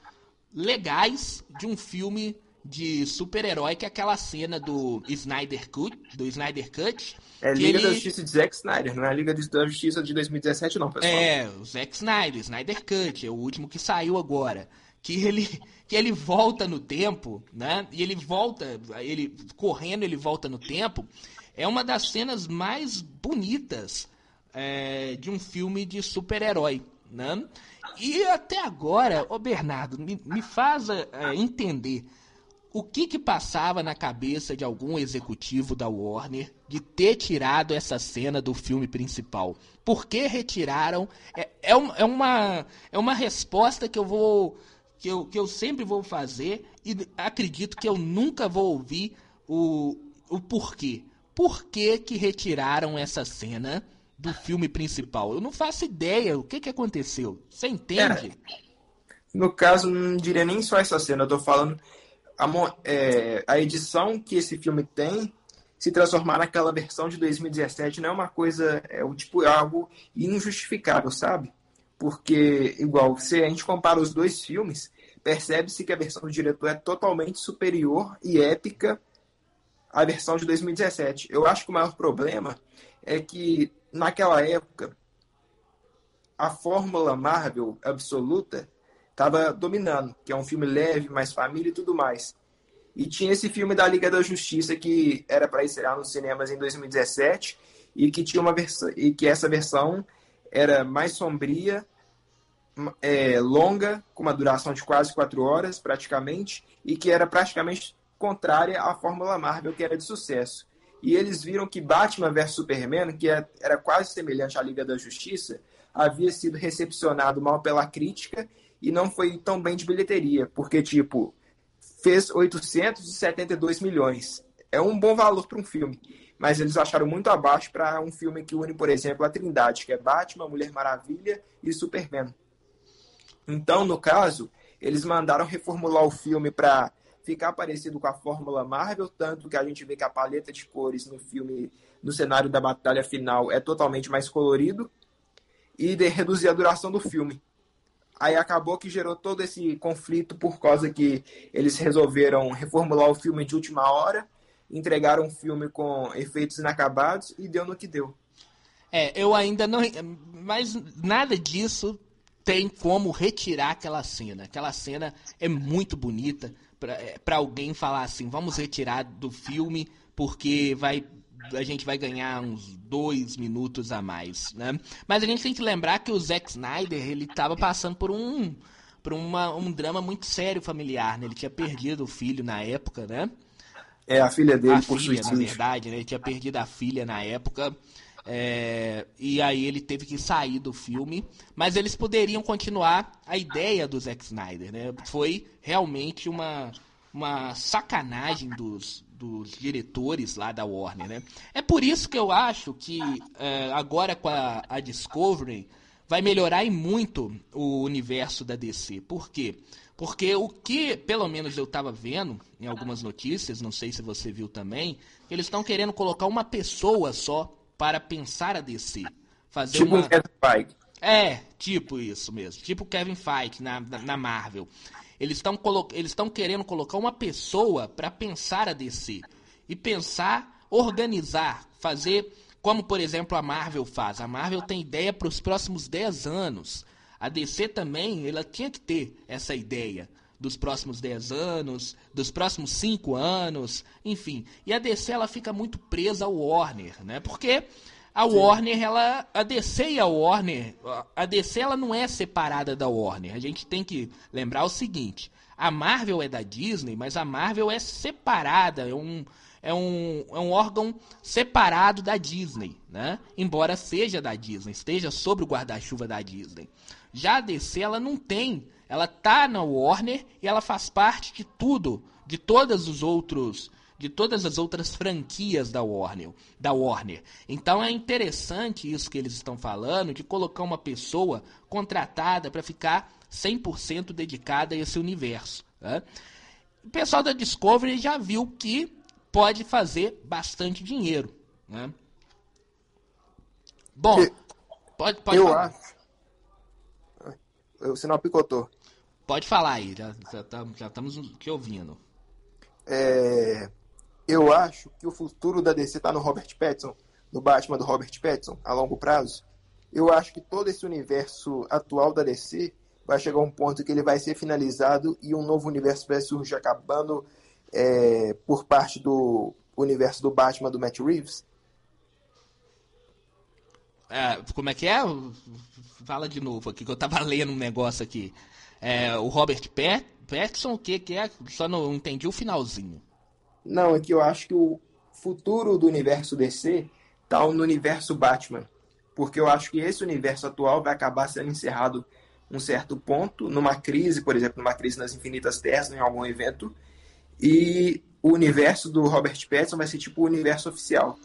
legais de um filme de super-herói, que é aquela cena do Snyder Cut, do Snyder Cut.
É Liga
ele...
da Justiça de Zack Snyder, não é a Liga da Justiça de 2017 não, pessoal.
É, o Zack Snyder, Snyder Cut, é o último que saiu agora. Que ele, que ele volta no tempo, né? E ele volta, ele correndo, ele volta no tempo. É uma das cenas mais bonitas é, de um filme de super-herói, né? E até agora, ô Bernardo, me, me faz é, entender o que que passava na cabeça de algum executivo da Warner de ter tirado essa cena do filme principal? Por que retiraram? É, é, é, uma, é uma resposta que eu vou que eu, que eu sempre vou fazer e acredito que eu nunca vou ouvir o, o porquê. Por que, que retiraram essa cena do filme principal? Eu não faço ideia. O que, que aconteceu? Você entende? É,
no caso, não diria nem só essa cena. Eu tô falando a, é, a edição que esse filme tem se transformar naquela versão de 2017 não é uma coisa, é tipo é algo injustificável, sabe? Porque, igual, se a gente compara os dois filmes, percebe-se que a versão do diretor é totalmente superior e épica à versão de 2017. Eu acho que o maior problema é que, naquela época, a fórmula Marvel absoluta estava dominando, que é um filme leve, mais família e tudo mais. E tinha esse filme da Liga da Justiça que era para estrear nos cinemas em 2017 e que tinha uma versão e que essa versão era mais sombria, é, longa, com uma duração de quase quatro horas praticamente e que era praticamente contrária à fórmula Marvel que era de sucesso. E eles viram que Batman vs Superman, que é, era quase semelhante à Liga da Justiça, havia sido recepcionado mal pela crítica e não foi tão bem de bilheteria, porque, tipo, fez 872 milhões. É um bom valor para um filme, mas eles acharam muito abaixo para um filme que une, por exemplo, a Trindade, que é Batman, Mulher Maravilha e Superman. Então, no caso, eles mandaram reformular o filme para ficar parecido com a fórmula Marvel, tanto que a gente vê que a paleta de cores no filme, no cenário da batalha final, é totalmente mais colorido, e de reduzir a duração do filme. Aí acabou que gerou todo esse conflito por causa que eles resolveram reformular o filme de última hora, entregaram um filme com efeitos inacabados e deu no que deu.
É, eu ainda não. Mas nada disso tem como retirar aquela cena. Aquela cena é muito bonita para é, alguém falar assim: vamos retirar do filme porque vai a gente vai ganhar uns dois minutos a mais, né? Mas a gente tem que lembrar que o Zack Snyder, ele estava passando por um por uma, um drama muito sério familiar, né? Ele tinha perdido o filho na época, né?
É, a filha dele
a por filha, suicídio. na verdade, né? Ele tinha perdido a filha na época. É, e aí ele teve que sair do filme, mas eles poderiam continuar a ideia do Zack Snyder, né? Foi realmente uma, uma sacanagem dos, dos diretores lá da Warner, né? É por isso que eu acho que é, agora com a, a, Discovery vai melhorar em muito o universo da DC. Por quê? Porque o que, pelo menos eu estava vendo em algumas notícias, não sei se você viu também, eles estão querendo colocar uma pessoa só para pensar a DC. Fazer
tipo
uma...
Kevin Feige.
É, tipo isso mesmo. Tipo Kevin Feige na, na Marvel. Eles estão eles querendo colocar uma pessoa para pensar a DC. E pensar, organizar, fazer como, por exemplo, a Marvel faz. A Marvel tem ideia para os próximos 10 anos. A DC também, ela tinha que ter essa ideia dos próximos 10 anos, dos próximos 5 anos, enfim. E a DC ela fica muito presa ao Warner, né? Porque a Sim. Warner, ela, a DC e a Warner, a DC ela não é separada da Warner. A gente tem que lembrar o seguinte: a Marvel é da Disney, mas a Marvel é separada, é um, é um, é um órgão separado da Disney, né? Embora seja da Disney, esteja sobre o guarda-chuva da Disney. Já a DC, ela não tem, ela tá na Warner e ela faz parte de tudo, de todos os outros de todas as outras franquias da Warner, da Warner. Então é interessante isso que eles estão falando de colocar uma pessoa contratada para ficar 100% dedicada a esse universo. Né? O pessoal da Discovery já viu que pode fazer bastante dinheiro. Né? Bom, pode, pode
eu falar. acho. O sinal picotou.
Pode falar aí, já, já, tá, já estamos te ouvindo.
É, eu acho que o futuro da DC está no Robert Pattinson, no Batman do Robert Pattinson, a longo prazo. Eu acho que todo esse universo atual da DC vai chegar a um ponto que ele vai ser finalizado e um novo universo vai surgir acabando é, por parte do universo do Batman do Matt Reeves.
É, como é que é? Fala de novo aqui, que eu tava lendo um negócio aqui. É, o Robert Pattinson, o que que é? Só não entendi o finalzinho.
Não, é que eu acho que o futuro do universo DC está no universo Batman. Porque eu acho que esse universo atual vai acabar sendo encerrado um certo ponto, numa crise, por exemplo, numa crise nas Infinitas Terras, em algum evento, e o universo do Robert Pattinson vai ser tipo o universo oficial.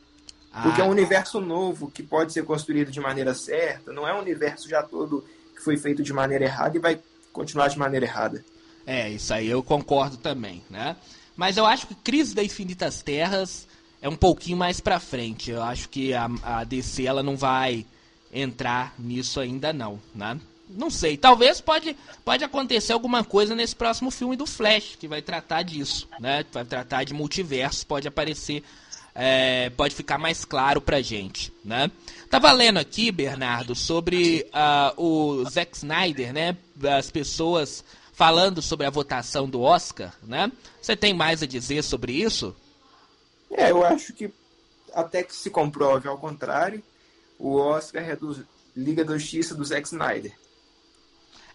Ah. Porque é um universo novo que pode ser construído de maneira certa, não é um universo já todo que foi feito de maneira errada e vai continuar de maneira errada.
É, isso aí eu concordo também, né? Mas eu acho que Crise das Infinitas Terras é um pouquinho mais pra frente. Eu acho que a, a DC ela não vai entrar nisso ainda não, né? Não sei, talvez pode, pode acontecer alguma coisa nesse próximo filme do Flash, que vai tratar disso, né? Vai tratar de multiverso, pode aparecer, é, pode ficar mais claro pra gente, né? Tava lendo aqui, Bernardo, sobre uh, o Zack Snyder, né? As pessoas falando sobre a votação do Oscar, né? Você tem mais a dizer sobre isso?
É, eu acho que até que se comprove ao contrário, o Oscar é do Liga da Justiça do Zack Snyder.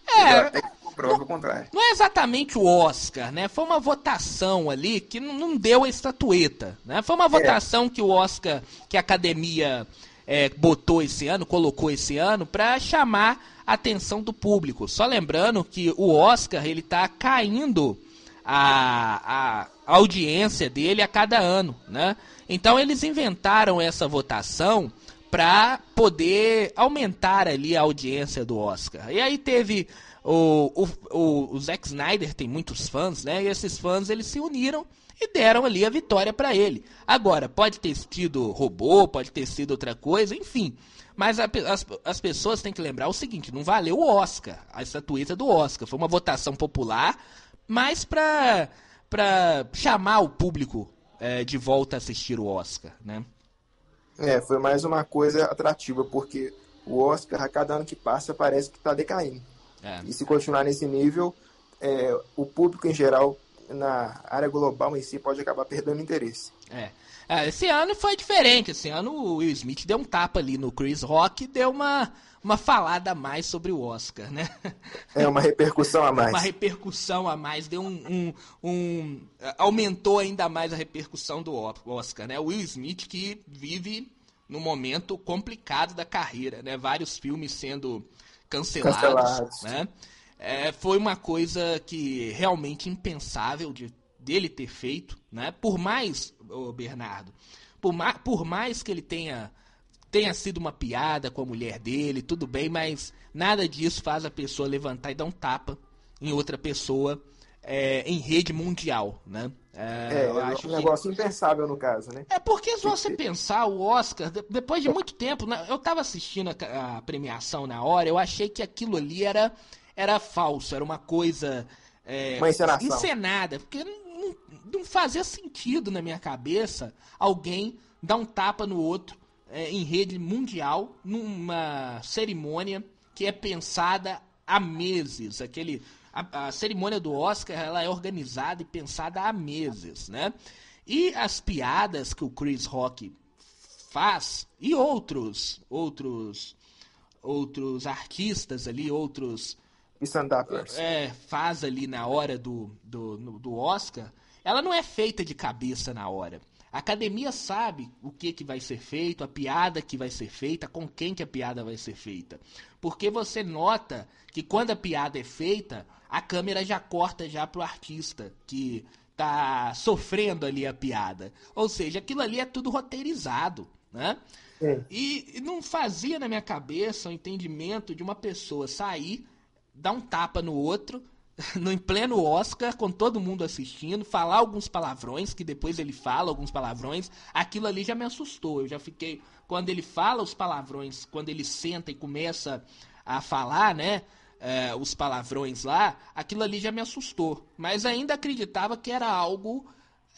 É, até que comprove ao contrário. Não é exatamente o Oscar, né? Foi uma votação ali que não deu a estatueta, né? Foi uma é. votação é. que o Oscar, que a academia é, botou esse ano, colocou esse ano, para chamar atenção do público. Só lembrando que o Oscar ele está caindo a, a audiência dele a cada ano, né? Então eles inventaram essa votação para poder aumentar ali a audiência do Oscar. E aí teve o, o, o, Zack Snyder tem muitos fãs, né? E esses fãs eles se uniram e deram ali a vitória para ele. Agora, pode ter sido robô, pode ter sido outra coisa, enfim. Mas a, as, as pessoas têm que lembrar o seguinte: não valeu o Oscar, a estatueta do Oscar. Foi uma votação popular, mas para para chamar o público é, de volta a assistir o Oscar, né?
É, foi mais uma coisa atrativa, porque o Oscar, a cada ano que passa, parece que está decaindo. É. E se continuar nesse nível, é, o público em geral na área global em si pode acabar perdendo interesse.
É. é. esse ano foi diferente. Esse ano o Will Smith deu um tapa ali no Chris Rock e deu uma, uma falada a mais sobre o Oscar, né?
É, uma repercussão a mais.
uma repercussão a mais. Deu um, um, um, Aumentou ainda mais a repercussão do Oscar, né? O Will Smith que vive num momento complicado da carreira, né? Vários filmes sendo cancelados, cancelados. né? é, foi uma coisa que realmente impensável de, dele ter feito, né? Por mais, oh Bernardo, por, ma por mais que ele tenha tenha sido uma piada com a mulher dele, tudo bem, mas nada disso faz a pessoa levantar e dar um tapa em outra pessoa é, em rede mundial, né?
É, é eu acho um negócio que... impensável no caso, né?
É porque se você pensar, o Oscar, depois de muito tempo, né, eu tava assistindo a, a premiação na hora, eu achei que aquilo ali era era falso, era uma coisa é,
uma encenação.
encenada, porque não, não, fazia sentido na minha cabeça alguém dar um tapa no outro é, em rede mundial numa cerimônia que é pensada há meses, aquele a, a, cerimônia do Oscar ela é organizada e pensada há meses, né? E as piadas que o Chris Rock faz e outros outros outros artistas ali, outros
stand-uppers.
É, faz ali na hora do, do, do Oscar, ela não é feita de cabeça na hora. A academia sabe o que, que vai ser feito, a piada que vai ser feita, com quem que a piada vai ser feita. Porque você nota que quando a piada é feita, a câmera já corta já pro artista que tá sofrendo ali a piada. Ou seja, aquilo ali é tudo roteirizado, né? É. E não fazia na minha cabeça o entendimento de uma pessoa sair, dar um tapa no outro, no em pleno Oscar, com todo mundo assistindo, falar alguns palavrões, que depois ele fala alguns palavrões, aquilo ali já me assustou. Eu já fiquei. Quando ele fala os palavrões, quando ele senta e começa a falar, né? É, os palavrões lá, aquilo ali já me assustou. Mas ainda acreditava que era algo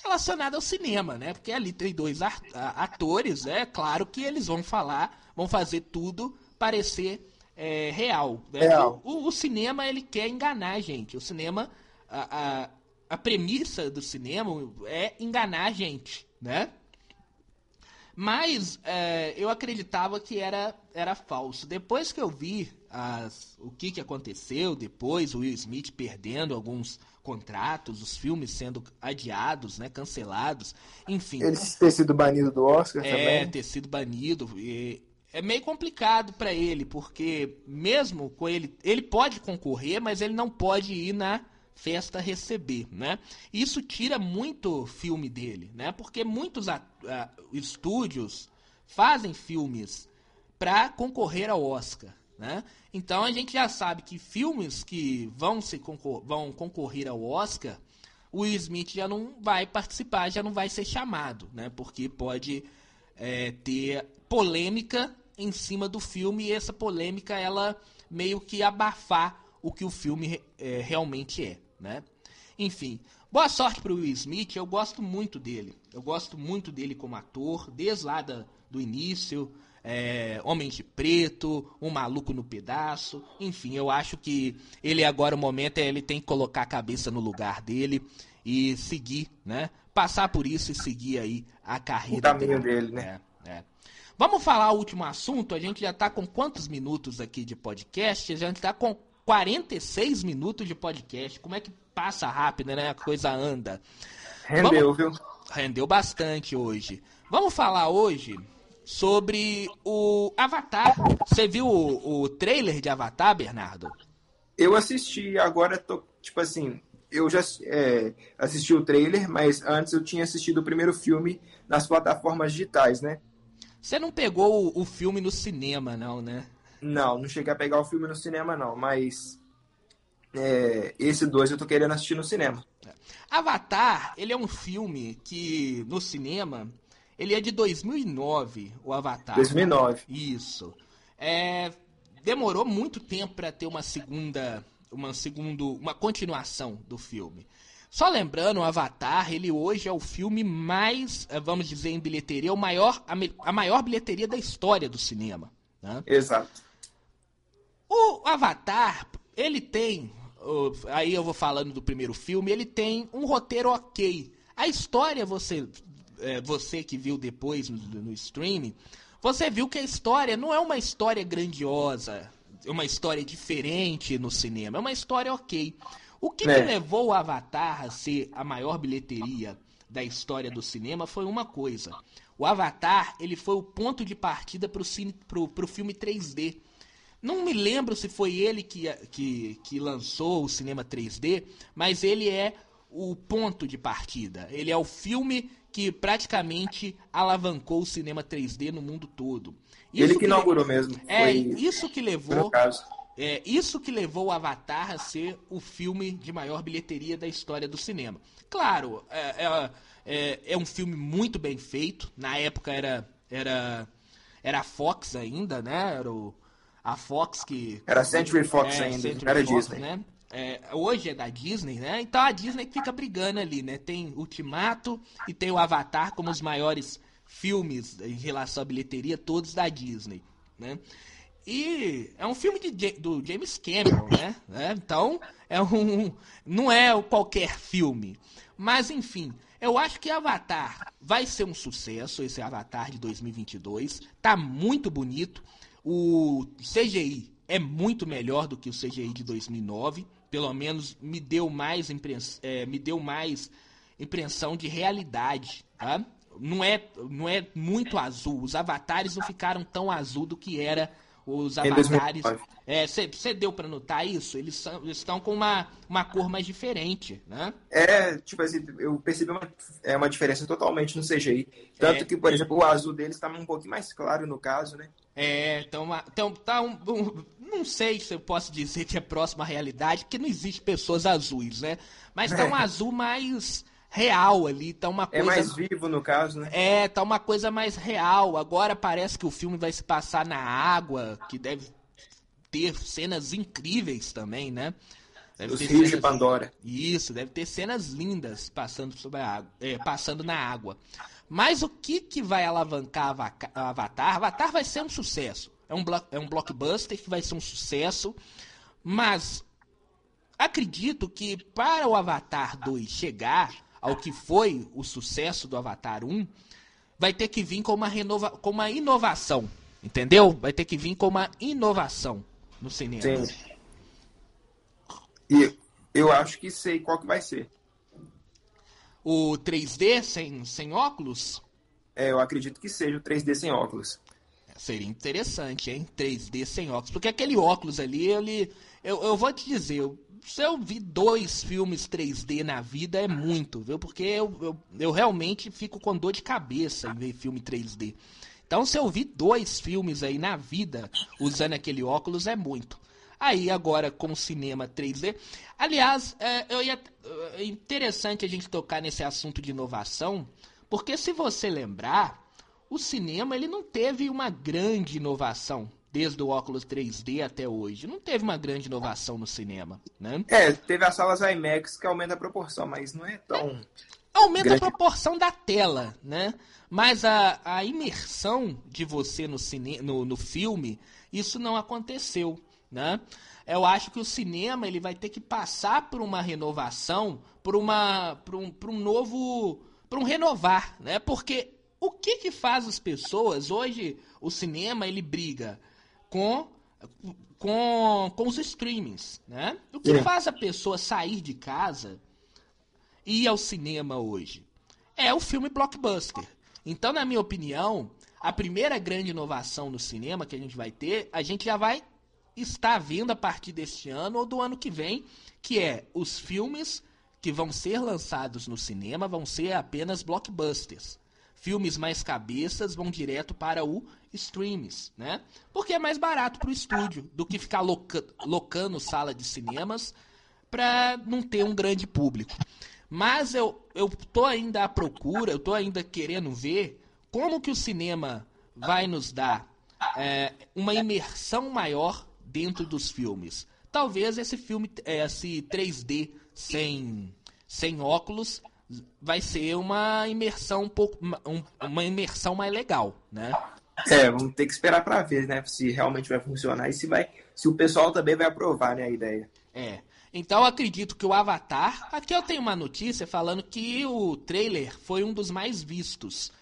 relacionado ao cinema, né? Porque ali tem dois atores, é né? claro que eles vão falar, vão fazer tudo parecer é, real. Né? real. O, o, cinema, ele quer enganar a gente. O cinema, a, a, a premissa do cinema é enganar a gente, né? Mas é, eu acreditava que era, era falso. Depois que eu vi as, o que, que aconteceu, depois o Will Smith perdendo alguns contratos, os filmes sendo adiados, né, cancelados, enfim.
Ele ter sido banido do Oscar
é,
também. É,
ter sido banido. E, é meio complicado para ele, porque mesmo com ele, ele pode concorrer, mas ele não pode ir na festa receber, né? Isso tira muito filme dele, né? Porque muitos a, a, estúdios fazem filmes para concorrer ao Oscar, né? Então a gente já sabe que filmes que vão se concor vão concorrer ao Oscar, o Will Smith já não vai participar, já não vai ser chamado, né? Porque pode é, ter polêmica em cima do filme e essa polêmica ela meio que abafar o que o filme é, realmente é, né? Enfim, boa sorte para o Will Smith. Eu gosto muito dele. Eu gosto muito dele como ator, desde lá da, do início. É, Homem de Preto, Um Maluco no Pedaço. Enfim, eu acho que ele agora o momento é ele tem que colocar a cabeça no lugar dele e seguir, né? Passar por isso e seguir aí a carreira
o caminho dele, dele né?
Vamos falar o último assunto. A gente já está com quantos minutos aqui de podcast? A gente está com 46 minutos de podcast. Como é que passa rápido, né? A coisa anda.
Rendeu, Vamos... viu?
Rendeu bastante hoje. Vamos falar hoje sobre o Avatar. Você viu o, o trailer de Avatar, Bernardo?
Eu assisti, agora tô, tipo assim, eu já é, assisti o trailer, mas antes eu tinha assistido o primeiro filme nas plataformas digitais, né?
Você não pegou o, o filme no cinema, não, né?
Não, não cheguei a pegar o filme no cinema, não, mas é, esse dois eu tô querendo assistir no cinema.
Avatar, ele é um filme que no cinema, ele é de 2009, o Avatar.
2009.
Isso. É, demorou muito tempo para ter uma segunda, uma segundo, uma continuação do filme. Só lembrando, o Avatar, ele hoje é o filme mais, eh, vamos dizer em bilheteria, o maior, a, maior bilheteria da história do cinema. Né?
Exato.
O Avatar, ele tem, aí eu vou falando do primeiro filme, ele tem um roteiro ok. A história, você, é, você que viu depois no, no streaming, você viu que a história não é uma história grandiosa, é uma história diferente no cinema, é uma história ok. O que, é. que levou o Avatar a ser a maior bilheteria da história do cinema foi uma coisa. O Avatar, ele foi o ponto de partida para o filme 3D. Não me lembro se foi ele que, que, que lançou o cinema 3D, mas ele é o ponto de partida. Ele é o filme que praticamente alavancou o cinema 3D no mundo todo.
Isso ele que, que inaugurou mesmo.
É, isso que levou é isso que levou o Avatar a ser o filme de maior bilheteria da história do cinema. Claro, é, é, é, é um filme muito bem feito. Na época era era era a Fox ainda, né? Era o, a Fox que
era Century Fox é, ainda, Century era Fox, Disney.
Né? É, hoje é da Disney, né? Então a Disney fica brigando ali, né? Tem Ultimato e tem o Avatar como os maiores filmes em relação à bilheteria, todos da Disney, né? E é um filme de, do James Cameron, né? É, então, é um, não é qualquer filme. Mas, enfim, Eu acho que Avatar vai ser um sucesso, esse Avatar de 2022. Tá muito bonito. O CGI é muito melhor do que o CGI de 2009. Pelo menos me deu mais, é, me deu mais impressão de realidade, tá? Não é, não é muito azul. Os avatares não ficaram tão azul do que era os avatares. Você é, deu para notar isso? Eles, são, eles estão com uma, uma cor mais diferente, né?
É, tipo assim, eu percebi uma, é uma diferença totalmente no CGI. Tanto é. que, por exemplo, o azul deles está um pouquinho mais claro no caso, né?
É, então, então tá um, um, não sei se eu posso dizer que é próximo à realidade, porque não existe pessoas azuis, né? Mas tá um azul mais real ali, tá uma é
coisa... É mais vivo no caso, né?
É, tá uma coisa mais real. Agora parece que o filme vai se passar na água, que deve ter cenas incríveis também, né?
Deve Os rios de Pandora.
Isso, deve ter cenas lindas passando sobre a água, é, passando na água. Mas o que que vai alavancar Avatar? Avatar vai ser um sucesso. É um, é um blockbuster que vai ser um sucesso. Mas acredito que para o Avatar 2 chegar, ao que foi o sucesso do Avatar 1, vai ter que vir com uma, renova com uma inovação. Entendeu? Vai ter que vir com uma inovação no cinema. Sim.
E eu acho que sei qual que vai ser.
O 3D sem, sem óculos?
É, eu acredito que seja o 3D sem óculos.
Seria interessante, hein? 3D sem óculos. Porque aquele óculos ali, ele. Eu, eu vou te dizer, eu se eu vi dois filmes 3D na vida é muito, viu? Porque eu, eu, eu, realmente fico com dor de cabeça em ver filme 3D. Então, se eu vi dois filmes aí na vida usando aquele óculos, é muito. Aí, agora, com o cinema 3D. Aliás, é, eu ia, é interessante a gente tocar nesse assunto de inovação, porque se você lembrar, o cinema ele não teve uma grande inovação desde o óculos 3D até hoje. Não teve uma grande inovação no cinema, né?
É, teve as salas IMAX que aumenta a proporção, mas não é tão...
Aumenta grande. a proporção da tela, né? Mas a, a imersão de você no, cine, no, no filme, isso não aconteceu, né? Eu acho que o cinema ele vai ter que passar por uma renovação, por uma, por um, por um novo, por um renovar, né? Porque o que que faz as pessoas hoje? O cinema ele briga com, com, com os streamings, né? O que é. faz a pessoa sair de casa e ir ao cinema hoje? É o filme blockbuster. Então, na minha opinião, a primeira grande inovação no cinema que a gente vai ter, a gente já vai estar vendo a partir deste ano ou do ano que vem, que é os filmes que vão ser lançados no cinema vão ser apenas blockbusters filmes mais cabeças vão direto para o streams, né? Porque é mais barato para o estúdio do que ficar loca locando sala de cinemas para não ter um grande público. Mas eu, eu tô ainda à procura, eu tô ainda querendo ver como que o cinema vai nos dar é, uma imersão maior dentro dos filmes. Talvez esse filme, esse 3D sem, sem óculos, vai ser uma imersão um pouco um, uma imersão mais legal, né?
É, vamos ter que esperar para ver, né, se realmente vai funcionar e se vai, se o pessoal também vai aprovar, né, a ideia.
É. Então acredito que o Avatar, aqui eu tenho uma notícia falando que o trailer foi um dos mais vistos.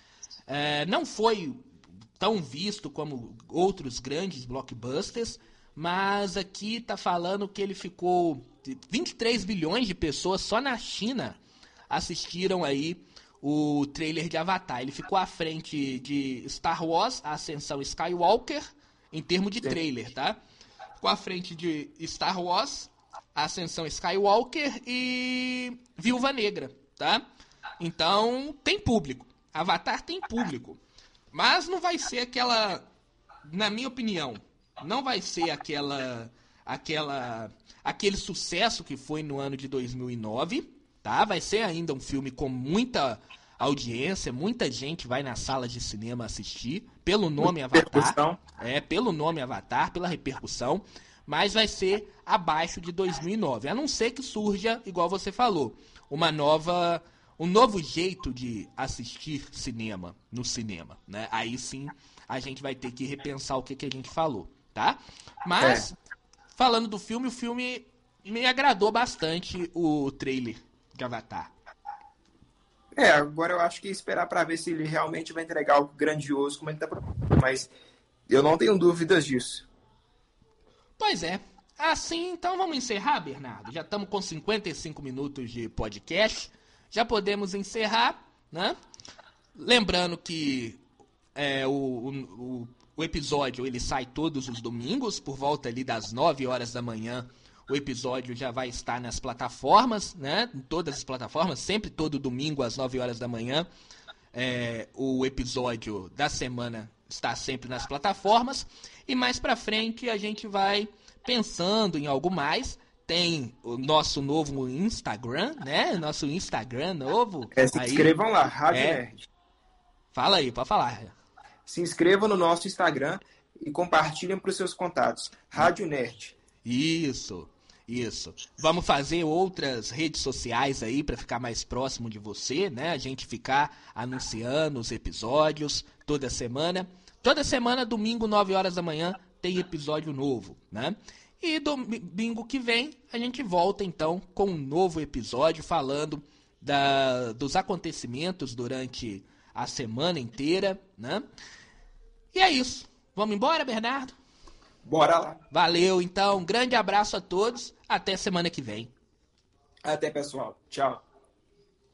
É, não foi tão visto como outros grandes blockbusters, mas aqui tá falando que ele ficou 23 bilhões de pessoas só na China assistiram aí o trailer de Avatar. Ele ficou à frente de Star Wars, a Ascensão Skywalker, em termos de trailer, tá? Ficou à frente de Star Wars, a Ascensão Skywalker e Viúva Negra, tá? Então, tem público. Avatar tem público. Mas não vai ser aquela, na minha opinião, não vai ser aquela aquela aquele sucesso que foi no ano de 2009, tá? Vai ser ainda um filme com muita audiência, muita gente vai na sala de cinema assistir, pelo nome Avatar. É, pelo nome Avatar, pela repercussão, mas vai ser abaixo de 2009. A não ser que surja, igual você falou, uma nova um novo jeito de assistir cinema no cinema, né? Aí sim a gente vai ter que repensar o que, que a gente falou, tá? Mas é. falando do filme, o filme me agradou bastante o trailer de Avatar.
É, agora eu acho que esperar para ver se ele realmente vai entregar algo grandioso como ele está propondo. Mas eu não tenho dúvidas disso.
Pois é. Assim, então vamos encerrar, Bernardo. Já estamos com 55 minutos de podcast. Já podemos encerrar, né? Lembrando que é, o, o, o episódio ele sai todos os domingos, por volta ali das 9 horas da manhã. O episódio já vai estar nas plataformas, né? Em todas as plataformas, sempre todo domingo às 9 horas da manhã. É, o episódio da semana está sempre nas plataformas. E mais pra frente a gente vai pensando em algo mais. Tem o nosso novo Instagram, né? Nosso Instagram novo.
É, se inscrevam lá, Rádio é... Nerd.
Fala aí, pode falar
se inscrevam no nosso Instagram e compartilhem para os seus contatos. Rádio Nerd.
Isso, isso. Vamos fazer outras redes sociais aí para ficar mais próximo de você, né? A gente ficar anunciando os episódios toda semana. Toda semana, domingo, 9 horas da manhã, tem episódio novo, né? E domingo que vem a gente volta então com um novo episódio falando da, dos acontecimentos durante a semana inteira, né? E é isso. Vamos embora, Bernardo?
Bora lá.
Valeu, então. Um grande abraço a todos. Até semana que vem.
Até, pessoal. Tchau.